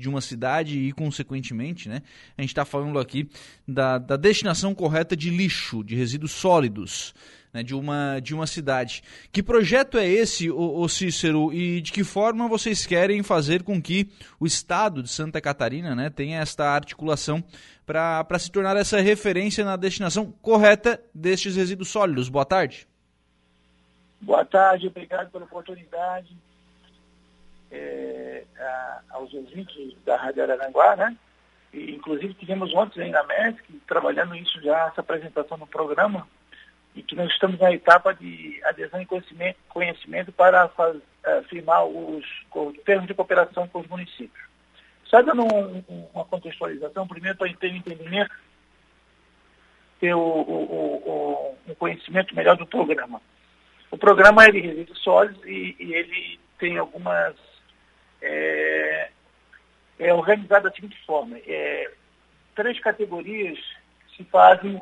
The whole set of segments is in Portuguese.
de uma cidade e, consequentemente, né, a gente está falando aqui da, da destinação correta de lixo, de resíduos sólidos. Né, de, uma, de uma cidade. Que projeto é esse, o, Cícero, e de que forma vocês querem fazer com que o Estado de Santa Catarina né, tenha esta articulação para se tornar essa referência na destinação correta destes resíduos sólidos? Boa tarde. Boa tarde, obrigado pela oportunidade é, a, aos ouvintes da Rádio Araranguá, né? E, inclusive tivemos ontem na MESC, trabalhando isso já, essa apresentação no programa, e que nós estamos na etapa de adesão e conhecimento, conhecimento para faz, uh, firmar os, os, termos de cooperação com os municípios. Só dando um, um, uma contextualização, primeiro para ter um entendimento, ter o, o, um conhecimento melhor do programa. O programa é de resíduos sólidos e, e ele tem algumas é, é organizado da seguinte forma. É, três categorias se fazem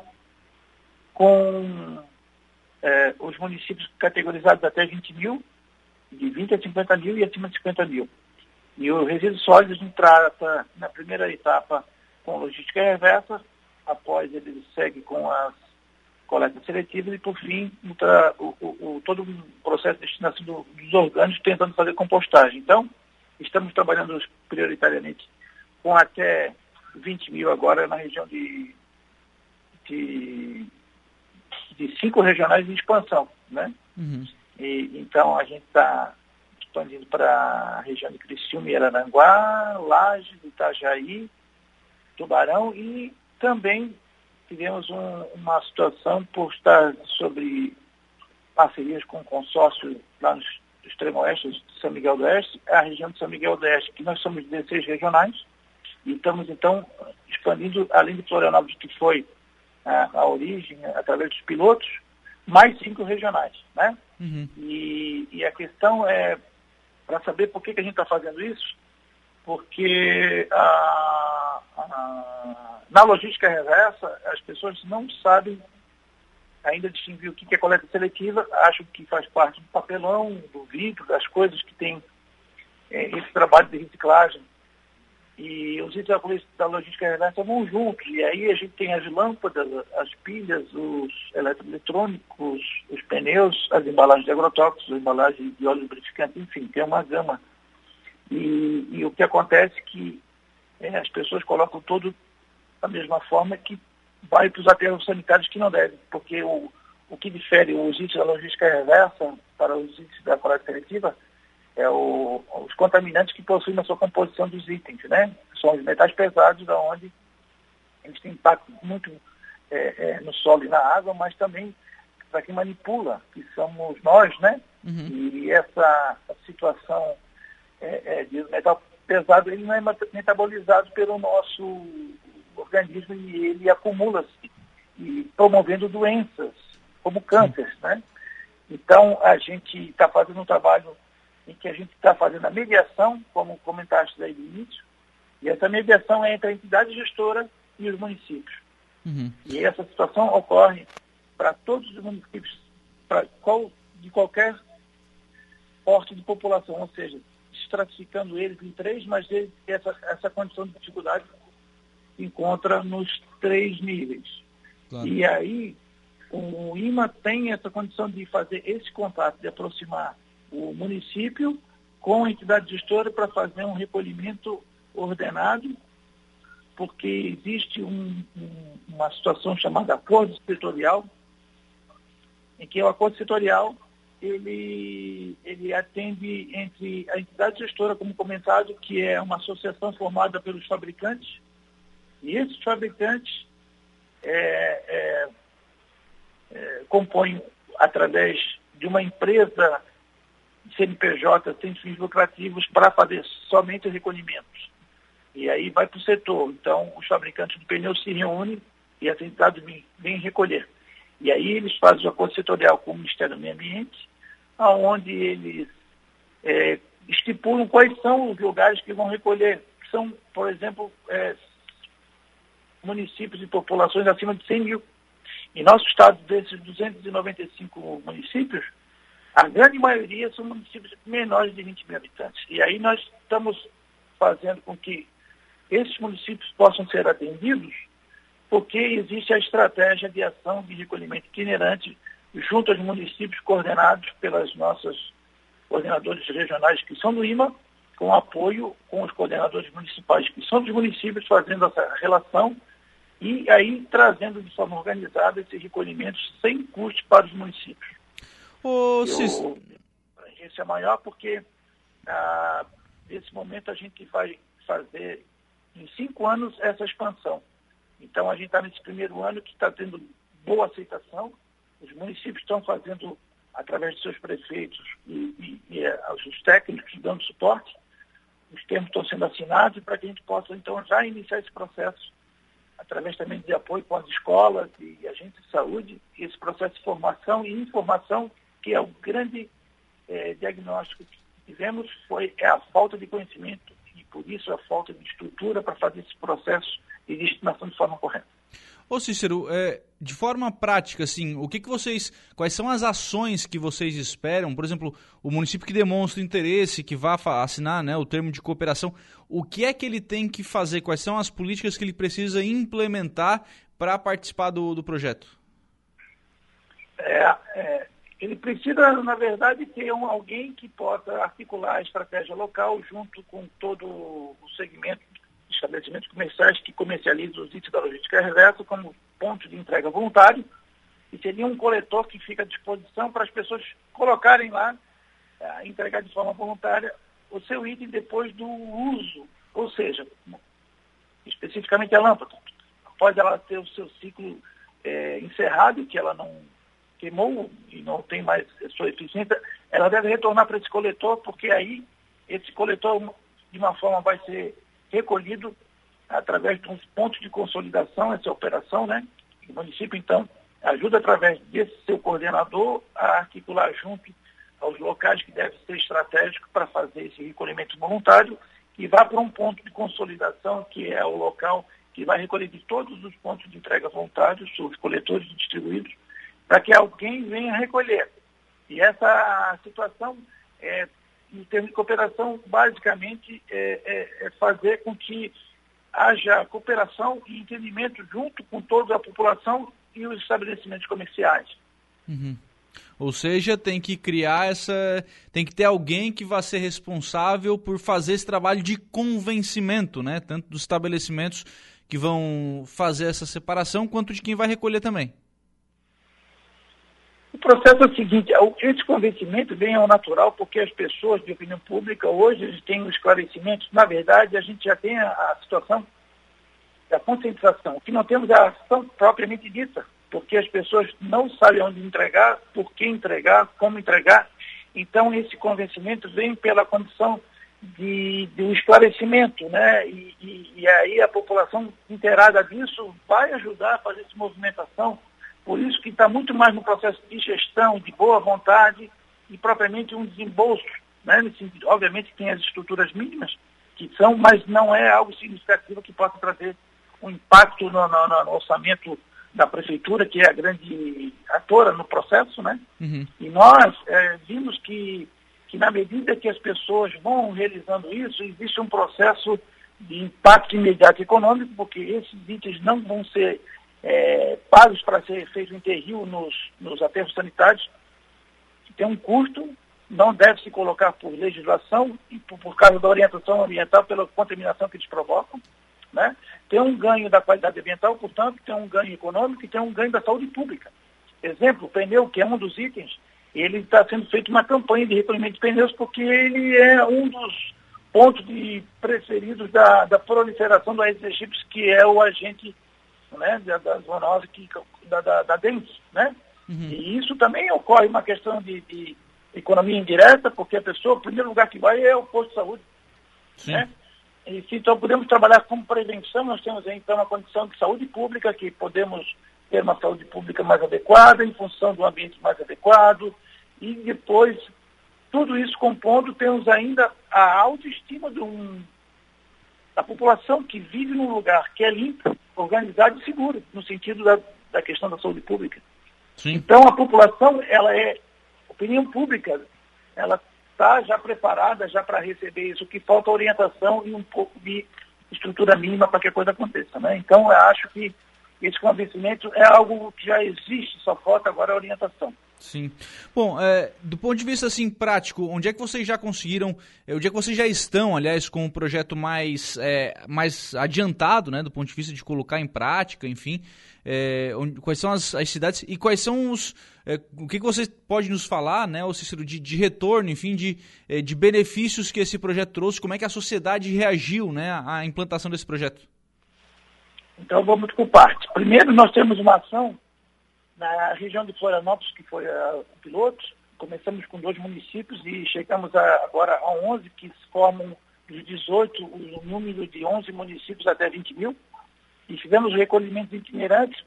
com é, os municípios categorizados até 20 mil, de 20 a 50 mil e acima de 50 mil. E o resíduo sólido trata, na primeira etapa, com logística reversa, após ele segue com as coletas seletivas e, por fim, o, o, o, todo o processo de destinação do, dos orgânicos tentando fazer compostagem. Então, Estamos trabalhando prioritariamente com até 20 mil agora na região de, de, de cinco regionais de expansão, né? Uhum. E, então a gente está expandindo para a região de Criciúma e Araranguá, Lages, Itajaí, Tubarão e também tivemos um, uma situação por estar sobre parcerias com consórcio lá nos extremo oeste de São Miguel do Oeste, é a região de São Miguel do Oeste, que nós somos 16 regionais, e estamos então expandindo, além de Florianópolis, que foi a, a origem, através dos pilotos, mais cinco regionais. Né? Uhum. E, e, a questão é, para saber por que, que a gente está fazendo isso, porque a, a, na logística reversa, as pessoas não sabem ainda distinguir o que é coleta seletiva, acho que faz parte do papelão, do vidro, das coisas que tem é, esse trabalho de reciclagem. E os itens da logística reversa vão juntos. E aí a gente tem as lâmpadas, as pilhas, os eletroeletrônicos, os pneus, as embalagens de agrotóxicos, as embalagens de óleo lubrificante, enfim, tem uma gama. E, e o que acontece é que é, as pessoas colocam todo da mesma forma que vai para os aterros sanitários que não devem, porque o, o que difere os itens da logística reversa para os itens da coleta seletiva é o, os contaminantes que possuem na sua composição dos itens, né? São os metais pesados, da onde eles têm impacto muito é, é, no solo e na água, mas também para quem manipula, que somos nós, né? Uhum. E essa situação é, é, de metal pesado, ele não é metabolizado pelo nosso organismo e ele acumula-se, e promovendo doenças, como câncer, né? Então, a gente está fazendo um trabalho em que a gente está fazendo a mediação, como comentaste aí no início, e essa mediação é entre a entidade gestora e os municípios. Uhum. E essa situação ocorre para todos os municípios, qual, de qualquer porte de população, ou seja, estratificando eles em três, mas essa, essa condição de dificuldade encontra nos três níveis. Claro. E aí, o IMA tem essa condição de fazer esse contato, de aproximar o município com a entidade gestora para fazer um recolhimento ordenado, porque existe um, um, uma situação chamada acordo setorial, em que o acordo setorial ele, ele atende entre a entidade gestora, como comentado, que é uma associação formada pelos fabricantes, e esses fabricantes é, é, é, compõem, através de uma empresa CNPJ sem fins lucrativos, para fazer somente recolhimentos. E aí vai para o setor. Então, os fabricantes de pneus se reúnem e as entidades vêm, recolher. E aí eles fazem o acordo setorial com o Ministério do Meio Ambiente, onde eles é, estipulam quais são os lugares que vão recolher. São, por exemplo, é, municípios e populações acima de 100 mil. Em nosso estado, desses 295 municípios, a grande maioria são municípios menores de 20 mil habitantes. E aí nós estamos fazendo com que esses municípios possam ser atendidos, porque existe a estratégia de ação de recolhimento itinerante junto aos municípios coordenados pelas nossas coordenadores regionais que são do IMA, com apoio com os coordenadores municipais que são dos municípios, fazendo essa relação e aí trazendo de forma organizada esses recolhimentos sem custo para os municípios. Cis... A agência é maior porque ah, nesse momento a gente vai fazer em cinco anos essa expansão. Então a gente está nesse primeiro ano que está tendo boa aceitação, os municípios estão fazendo através de seus prefeitos e, e, e eh, os técnicos dando suporte, os termos estão sendo assinados para que a gente possa então já iniciar esse processo através também de apoio com as escolas e agentes de saúde, esse processo de formação e informação, que é o grande é, diagnóstico que tivemos, foi é a falta de conhecimento e por isso a falta de estrutura para fazer esse processo de destinação de forma correta. Ô Cícero, é, de forma prática, assim, o que, que vocês. Quais são as ações que vocês esperam? Por exemplo, o município que demonstra interesse, que vá assinar né, o termo de cooperação, o que é que ele tem que fazer? Quais são as políticas que ele precisa implementar para participar do, do projeto? É, é, ele precisa, na verdade, ter um, alguém que possa articular a estratégia local junto com todo o segmento estabelecimentos comerciais que comercializam os itens da logística reversa como ponto de entrega voluntário e seria um coletor que fica à disposição para as pessoas colocarem lá, é, entregar de forma voluntária o seu item depois do uso, ou seja, especificamente a lâmpada. Após ela ter o seu ciclo é, encerrado, que ela não queimou e não tem mais sua eficiência, ela deve retornar para esse coletor, porque aí esse coletor, de uma forma, vai ser recolhido através de uns pontos de consolidação, essa operação, né? O município, então, ajuda através desse seu coordenador a articular junto aos locais que devem ser estratégicos para fazer esse recolhimento voluntário e vá para um ponto de consolidação, que é o local que vai recolher de todos os pontos de entrega voluntários, os coletores distribuídos, para que alguém venha recolher. E essa situação é, em termos de cooperação, basicamente, é, é, é, fazer com que haja cooperação e entendimento junto com toda a população e os estabelecimentos comerciais. Uhum. Ou seja, tem que criar essa. Tem que ter alguém que vá ser responsável por fazer esse trabalho de convencimento, né? Tanto dos estabelecimentos que vão fazer essa separação, quanto de quem vai recolher também. O processo é o seguinte, esse convencimento vem ao natural porque as pessoas de opinião pública hoje têm os esclarecimentos. Na verdade, a gente já tem a, situação da concentração. O que não temos é a ação propriamente dita, porque as pessoas não sabem onde entregar, por que entregar, como entregar. Então, esse convencimento vem pela condição de, de um esclarecimento, né? E, e, e aí a população inteirada disso vai ajudar a fazer essa movimentação por isso que está muito mais no processo de gestão, de boa vontade e propriamente um desembolso. Né? Obviamente tem as estruturas mínimas que são, mas não é algo significativo que possa trazer um impacto no, no, no orçamento da prefeitura, que é a grande atora no processo, né? Uhum. E nós é, vimos que, que na medida que as pessoas vão realizando isso, existe um processo de impacto imediato econômico, porque esses itens não vão ser é, pagos para ser feito enterro nos, nos aterros sanitários, que tem um custo, não deve se colocar por legislação e por, por causa da orientação ambiental pela contaminação que eles provocam. Né? Tem um ganho da qualidade ambiental, portanto, tem um ganho econômico e tem um ganho da saúde pública. Exemplo, o pneu, que é um dos itens, ele está sendo feito uma campanha de recolhimento de pneus porque ele é um dos pontos de preferidos da, da proliferação do Aedes aegypti, que é o agente né, da, da zoonose que, da, da, da dengue, né? Uhum. E isso também ocorre uma questão de, de, economia indireta, porque a pessoa, o primeiro lugar que vai é o posto de saúde, Sim. né? E se então podemos trabalhar como prevenção, nós temos então uma condição de saúde pública, que podemos ter uma saúde pública mais adequada, em função do ambiente mais adequado, e depois, tudo isso compondo, temos ainda a autoestima de um, da população que vive num lugar que é limpo, organizado e seguro, no sentido da, da questão da saúde pública. Sim. Então, a população, ela é opinião pública, ela está já preparada já para receber isso. O que falta é orientação e um pouco de estrutura mínima para que a coisa aconteça. Né? Então, eu acho que esse convencimento é algo que já existe, só falta agora a orientação. Sim. Bom, é, do ponto de vista assim prático, onde é que vocês já conseguiram, é, onde é que vocês já estão, aliás, com um projeto mais, é, mais adiantado, né, do ponto de vista de colocar em prática, enfim, é, onde, quais são as, as, cidades e quais são os, é, o que, que você pode nos falar, né, ou Cícero, de, de retorno, enfim, de, é, de benefícios que esse projeto trouxe, como é que a sociedade reagiu, né, à implantação desse projeto? Então vamos por partes. Primeiro nós temos uma ação na região de Florianópolis, que foi uh, o piloto, começamos com dois municípios e chegamos a, agora a 11, que formam os 18, o número de 11 municípios até 20 mil. E fizemos recolhimentos itinerantes,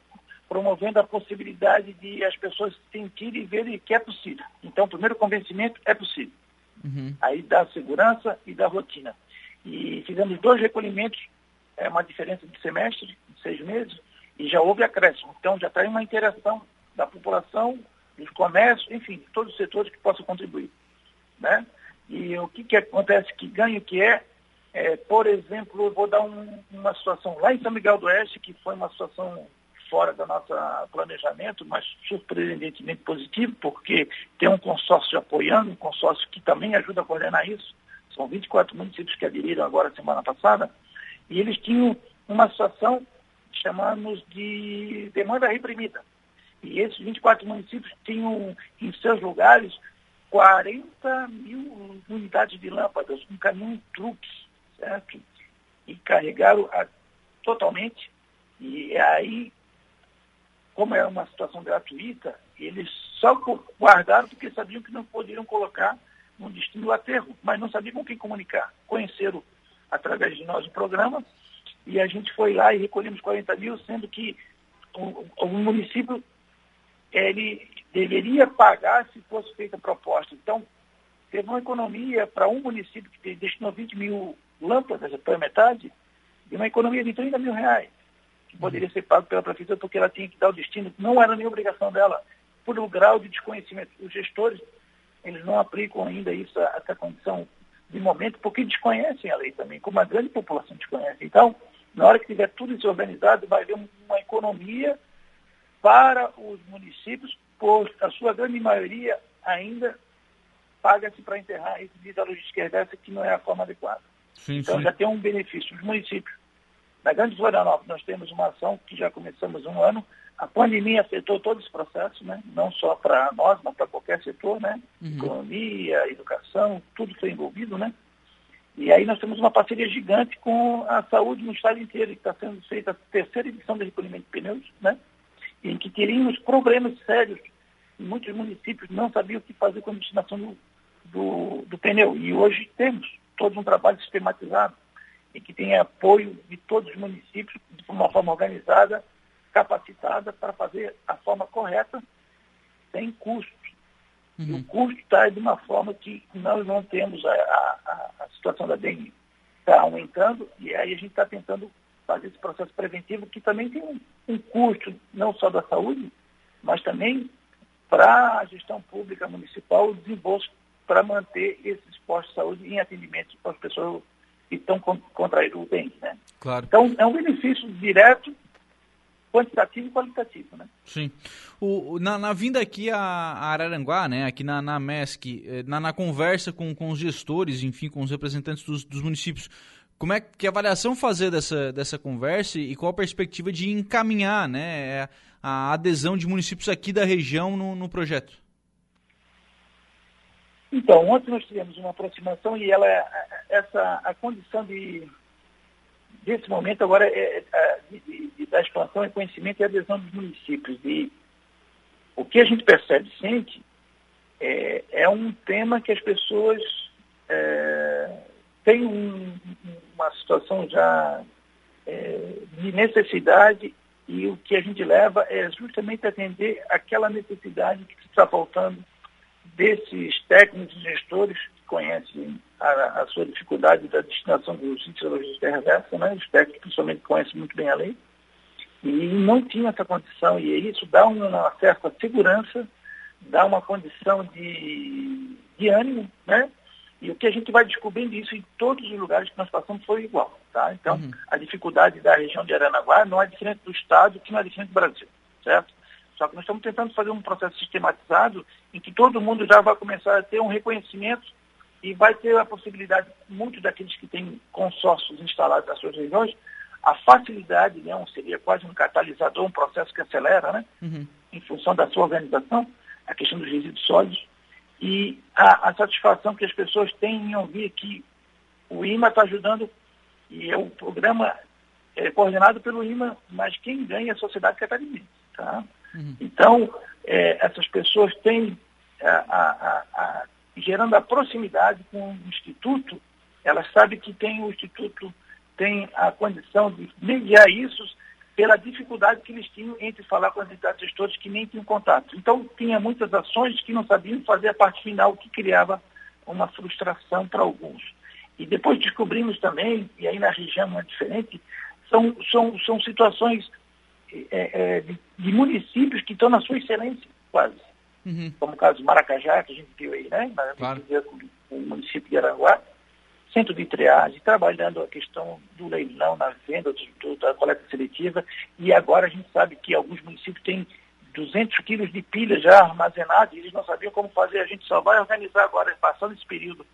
promovendo a possibilidade de as pessoas sentirem e verem que é possível. Então, o primeiro convencimento é possível. Uhum. Aí dá segurança e dá rotina. E fizemos dois recolhimentos, é uma diferença de semestre, de seis meses, e já houve acréscimo. Então já está uma interação da população, dos comércios, enfim, de todos os setores que possam contribuir. Né? E o que, que acontece, que ganho que é, é por exemplo, eu vou dar um, uma situação lá em São Miguel do Oeste, que foi uma situação fora do nosso planejamento, mas surpreendentemente positivo, porque tem um consórcio apoiando, um consórcio que também ajuda a coordenar isso. São 24 municípios que aderiram agora semana passada, e eles tinham uma situação chamamos de demanda reprimida. E esses 24 municípios tinham em seus lugares 40 mil unidades de lâmpadas, um caminhão truque, certo? E carregaram a, totalmente. E aí, como é uma situação gratuita, eles só guardaram porque sabiam que não poderiam colocar no destino do aterro, mas não sabiam com quem comunicar. Conheceram através de nós o programa e a gente foi lá e recolhemos 40 mil, sendo que o, o município ele deveria pagar se fosse feita a proposta. Então, teve uma economia para um município que destinou 20 mil lâmpadas, pela metade, de uma economia de 30 mil reais, que poderia ser pago pela prefeitura porque ela tinha que dar o destino, não era nem obrigação dela, por o grau de desconhecimento. Os gestores, eles não aplicam ainda isso, essa condição de momento, porque desconhecem a lei também, como a grande população desconhece. Então, na hora que tiver tudo isso organizado, vai haver uma economia para os municípios, por a sua grande maioria ainda paga-se para enterrar esse diz a logística reversa, que não é a forma adequada. Sim, então sim. já tem um benefício. Os municípios. Na Grande Florianópolis nós temos uma ação que já começamos um ano. A pandemia afetou todo esse processo, né? não só para nós, mas para qualquer setor, né? Uhum. Economia, educação, tudo foi envolvido, né? E aí nós temos uma parceria gigante com a saúde no estado inteiro, que está sendo feita a terceira edição do recolhimento de pneus, né? em que teríamos problemas sérios. Muitos municípios não sabiam o que fazer com a destinação do, do, do pneu. E hoje temos todo um trabalho sistematizado, e que tem apoio de todos os municípios, de uma forma organizada, capacitada para fazer a forma correta, sem custos. Uhum. E o custo está de uma forma que nós não temos a, a, a situação da dengue está aumentando e aí a gente está tentando fazer esse processo preventivo que também tem um, um custo não só da saúde, mas também para a gestão pública municipal o desembolso para manter esses postos de saúde em atendimento para as pessoas que estão contraindo o dengue. Né? Claro. Então, é um benefício direto quantitativo e qualitativo, né? Sim. O, na, na vinda aqui a, a, Araranguá, né, aqui na, na MESC, eh, na, na conversa com, com os gestores, enfim, com os representantes dos, dos municípios, como é que avaliação fazer dessa, dessa conversa e qual a perspectiva de encaminhar né, a adesão de municípios aqui da região no, no projeto? Então, ontem nós tivemos uma aproximação e ela, essa, a condição de desse momento agora é, é, é de, de, da expansão e conhecimento e adesão dos municípios. E o que a gente percebe, sente, é, é um tema que as pessoas é, têm um, uma situação já é, de necessidade e o que a gente leva é justamente atender aquela necessidade que está faltando desses técnicos e gestores que conhecem a, a, sua dificuldade da destinação dos índices de reversa, né? técnicos principalmente conhecem muito bem a lei, e não tinha essa condição, e isso dá uma certa segurança, dá uma condição de, de ânimo, né? E o que a gente vai descobrindo isso em todos os lugares que nós passamos foi igual. Tá? Então, uhum. a dificuldade da região de Aranaguá não é diferente do Estado, que não é diferente do Brasil. Certo? Só que nós estamos tentando fazer um processo sistematizado em que todo mundo já vai começar a ter um reconhecimento e vai ter a possibilidade, muitos daqueles que têm consórcios instalados nas suas regiões, a facilidade, né, um, seria quase um catalisador, um processo que acelera, né, uhum. em função da sua organização, a questão dos resíduos sólidos, e a, a satisfação que as pessoas têm em ouvir que o IMA está ajudando, e é um programa é, coordenado pelo IMA, mas quem ganha é a sociedade catarinense. Tá? Uhum. Então, é, essas pessoas têm a, a, a gerando a proximidade com o Instituto, ela sabe que tem o Instituto tem a condição de mediar isso pela dificuldade que eles tinham entre falar com as entidades gestoras que nem tinham contato. Então, tinha muitas ações que não sabiam fazer a parte final, o que criava uma frustração para alguns. E depois descobrimos também, e aí na região é diferente, são, são, são situações é, é, de, de, municípios que estão na sua excelência, quase uhum. como o caso de Maracajá, que a gente viu aí, né? Claro. O município de Aranguá, centro de triagem, trabalhando a questão do leilão na venda, do, do, da coleta seletiva, e agora a gente sabe que alguns municípios têm 200 quilos de pilha já armazenados, e eles não sabiam como fazer, a gente só vai organizar agora, passando esse período,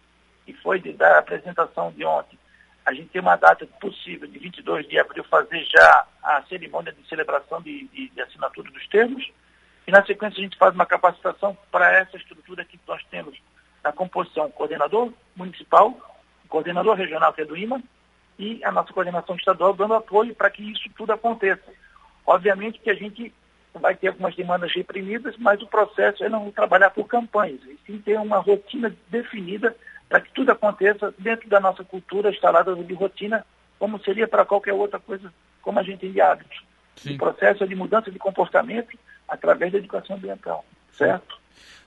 que foi de, da apresentação de ontem, a gente tem uma data possível de 22 de abril fazer já a cerimônia de celebração de, de, de assinatura dos termos, e, na sequência, a gente faz uma capacitação para essa estrutura que nós temos na composição coordenador municipal, coordenador regional, que é do IMA, e a nossa coordenação estadual dando apoio para que isso tudo aconteça. Obviamente que a gente vai ter algumas demandas reprimidas, mas o processo é não trabalhar por campanhas, e sim ter uma rotina definida para que tudo aconteça dentro da nossa cultura instalada de rotina, como seria para qualquer outra coisa, como a gente tem de hábitos. O processo é de mudança de comportamento através da educação ambiental, certo?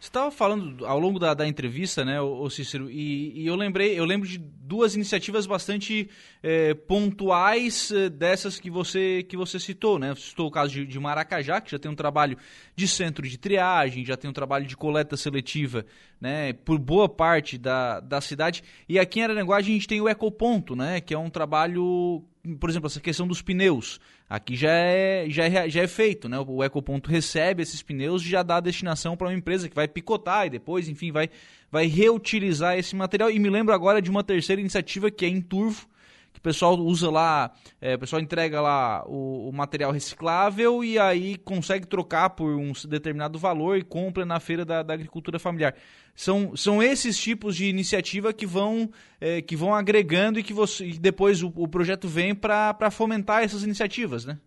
Você estava falando ao longo da, da entrevista, né, o Cícero, e, e, eu lembrei, eu lembro de duas iniciativas bastante é, pontuais é, dessas que você que você citou, né? Citou o caso de, de, Maracajá, que já tem um trabalho de centro de triagem, já tem um trabalho de coleta seletiva, né, por boa parte da, da cidade. E aqui em Araranguá a gente tem o Ecoponto, né, que é um trabalho por exemplo, essa questão dos pneus. Aqui já é, já é, já é feito, né? O Ecoponto recebe esses pneus e já dá a destinação para uma empresa que vai picotar e depois, enfim, vai, vai reutilizar esse material. E me lembro agora de uma terceira iniciativa que é em Turvo, que o pessoal usa lá, é, o pessoal entrega lá o, o, material reciclável e aí consegue trocar por um determinado valor e compra na feira da, da agricultura familiar. São, são esses tipos de iniciativa que vão, é, que vão agregando e que você, e depois o, o projeto vem para fomentar essas iniciativas, né?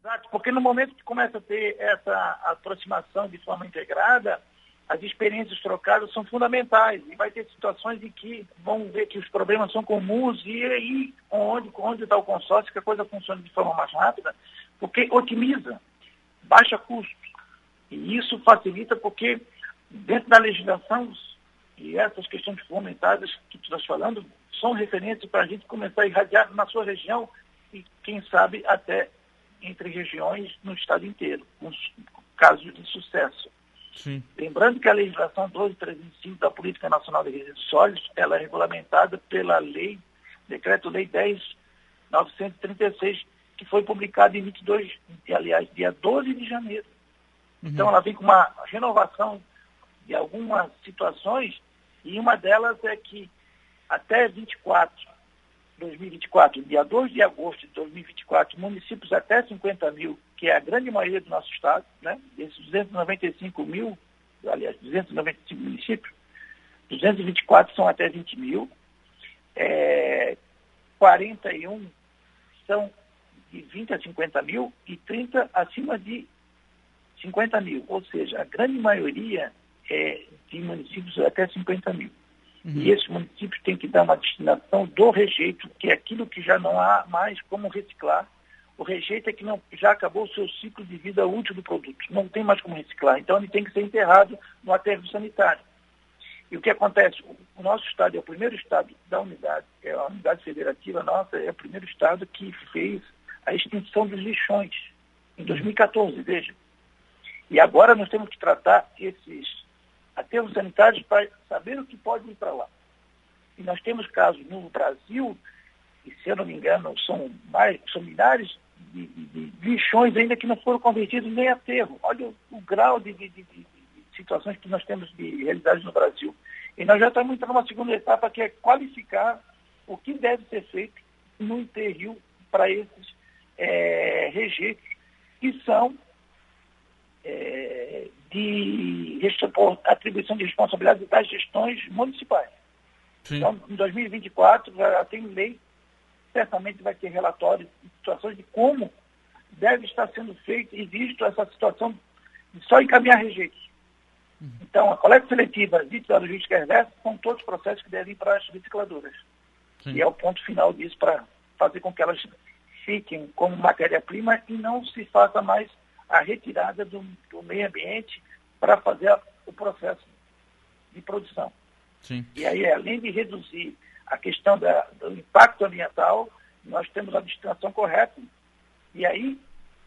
Exato, porque no momento que começa a ter essa aproximação de forma integrada, as experiências trocadas são fundamentais e vai ter situações em que vão ver que os problemas são comuns e aí onde onde está o consórcio que a coisa funciona de forma mais rápida, porque otimiza, baixa custo e isso facilita porque dentro da legislação e essas questões fundamentais que tu estás falando são referências para a gente começar a irradiar na sua região e quem sabe até entre regiões no estado inteiro, com casos de sucesso. Sim. Lembrando que a legislação 12.305 da Política Nacional de Resíduos Sólidos, ela é regulamentada pela lei, Decreto-Lei 10.936, que foi publicada em 22, aliás, dia 12 de janeiro. Uhum. Então ela vem com uma renovação de algumas situações, e uma delas é que até 24, 2024, dia 2 de agosto de 2024, municípios até 50 mil que é a grande maioria do nosso estado, né? Esses 295 mil, aliás, 295 municípios, 224 são até 20 mil, é, 41 são de 20 a 50 mil e 30 acima de 50 mil. Ou seja, a grande maioria é de municípios até 50 mil. Uhum. E esses municípios têm que dar uma destinação do rejeito, que é aquilo que já não há mais como reciclar, o rejeito é que não, já acabou o seu ciclo de vida útil do produto. Não tem mais como reciclar. Então ele tem que ser enterrado no aterro sanitário. E o que acontece? O nosso estado é o primeiro estado da unidade, é a unidade federativa nossa, é o primeiro estado que fez a extinção dos lixões em 2014, veja. E agora nós temos que tratar esses aterros sanitários para saber o que pode ir para lá. E nós temos casos no Brasil, e se eu não me engano, são, mais, são milhares de, de, de lixões ainda que não foram convertidos nem aterro. Olha o, o grau de, de, situações que nós temos de realidade no Brasil. E nós já estamos entrando numa segunda etapa que é qualificar o que deve ser feito no enterro para esses é, rejeitos que são é, de atribuição de responsabilidade das gestões municipais. Sim. Então, em 2024, já tem lei, certamente vai ter relatórios de situações de como deve estar sendo feito e visto essa situação de só encaminhar rejeitos. Uhum. Então, a coleta seletiva e a logística reversa são todos processos que devem ir para as recicladoras. Sim. E é o ponto final disso para fazer com que elas fiquem como matéria-prima e não se faça mais a retirada do, do meio ambiente para fazer a, o processo de produção. Sim. E aí, além de reduzir a questão da, do impacto ambiental, nós temos a destinação correta. E aí,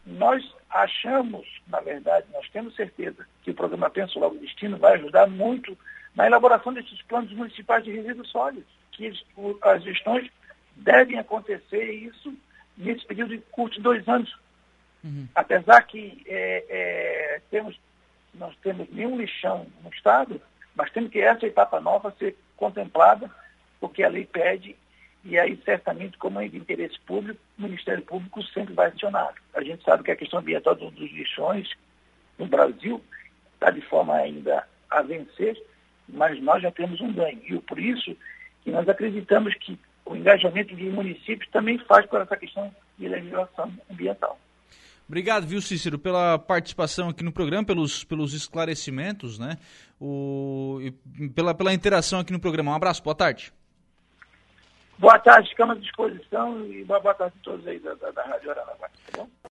nós achamos, na verdade, nós temos certeza que o programa Penso Logo Destino vai ajudar muito na elaboração desses planos municipais de resíduos sólidos, que as gestões devem acontecer isso nesse período de curto de dois anos. Uhum. Apesar que é, é, temos, nós temos nenhum lixão no Estado, mas temos que essa etapa nova ser contemplada, porque a lei pede, e aí certamente, como é de interesse público, o Ministério Público sempre vai acionar. A gente sabe que a questão ambiental dos lixões no Brasil está de forma ainda a vencer, mas nós já temos um ganho. E por isso que nós acreditamos que o engajamento de municípios também faz por essa questão de legislação ambiental. Obrigado, viu, Cícero, pela participação aqui no programa, pelos, pelos esclarecimentos, né? O, pela, pela interação aqui no programa. Um abraço, boa tarde. Boa tarde, ficamos à disposição e boa tarde a todos aí da, da, da Rádio Aranaguá.